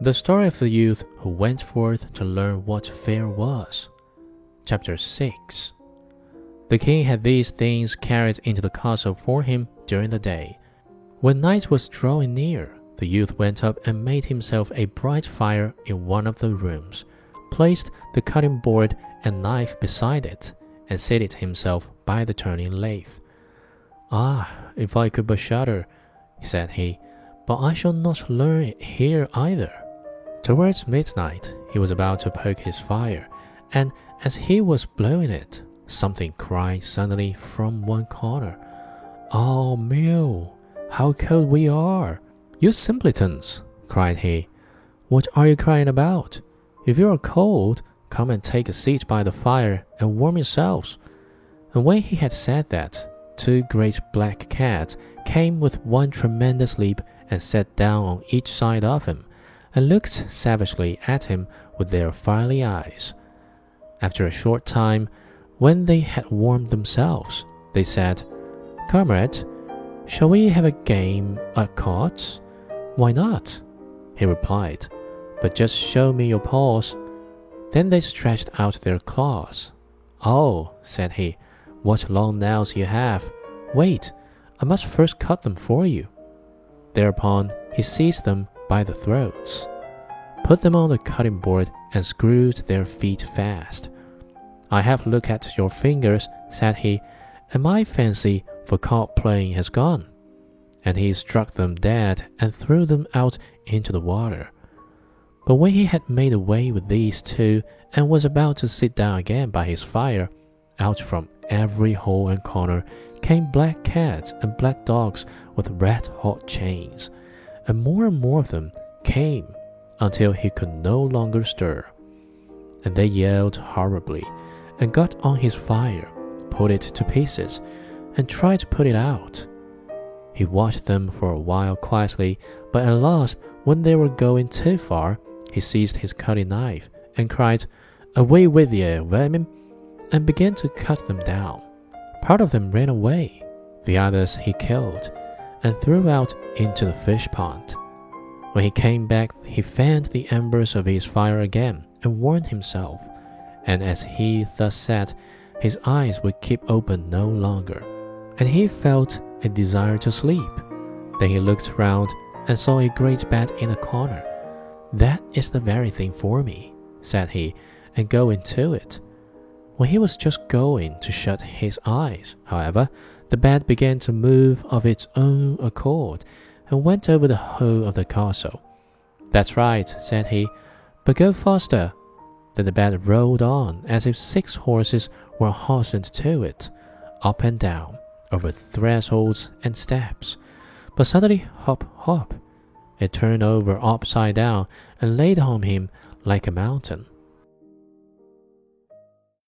The story of the youth who went forth to learn what fear was. Chapter 6 The king had these things carried into the castle for him during the day. When night was drawing near, the youth went up and made himself a bright fire in one of the rooms, placed the cutting board and knife beside it, and seated himself by the turning lathe. Ah, if I could but shudder, said he, but I shall not learn it here either. Towards midnight he was about to poke his fire, and as he was blowing it, something cried suddenly from one corner, "Oh, Mill, how cold we are!" "You simpletons!" cried he, "what are you crying about? If you are cold, come and take a seat by the fire and warm yourselves." And when he had said that, two great black cats came with one tremendous leap and sat down on each side of him, and looked savagely at him with their fiery eyes. After a short time, when they had warmed themselves, they said, "Comrade, shall we have a game at cards?" "Why not?" he replied, "but just show me your paws." Then they stretched out their claws. "Oh," said he, "what long nails you have! Wait, I must first cut them for you." Thereupon he seized them by the throats, put them on the cutting board, and screwed their feet fast. "I have looked at your fingers," said he, "and my fancy for card playing has gone." And he struck them dead and threw them out into the water. But when he had made away with these two, and was about to sit down again by his fire, out from every hole and corner came black cats and black dogs with red hot chains, and more and more of them came until he could no longer stir. And they yelled horribly, and got on his fire, pulled it to pieces, and tried to put it out. He watched them for a while quietly, but at last, when they were going too far, he seized his cutting knife and cried, "Away with ye, vermin!" and began to cut them down. Part of them ran away, the others he killed, and threw out into the fish pond. When he came back he fanned the embers of his fire again and warmed himself, and as he thus sat his eyes would keep open no longer, and he felt a desire to sleep. Then he looked round and saw a great bed in a corner. "That is the very thing for me," said he, and go into it. When he was just going to shut his eyes, however, the bed began to move of its own accord, and went over the whole of the castle. "That's right," said he, "but go faster." Then the bed rolled on as if six horses were hastened to it, up and down, over thresholds and steps. But suddenly, hop, hop, it turned over upside down and laid on him like a mountain.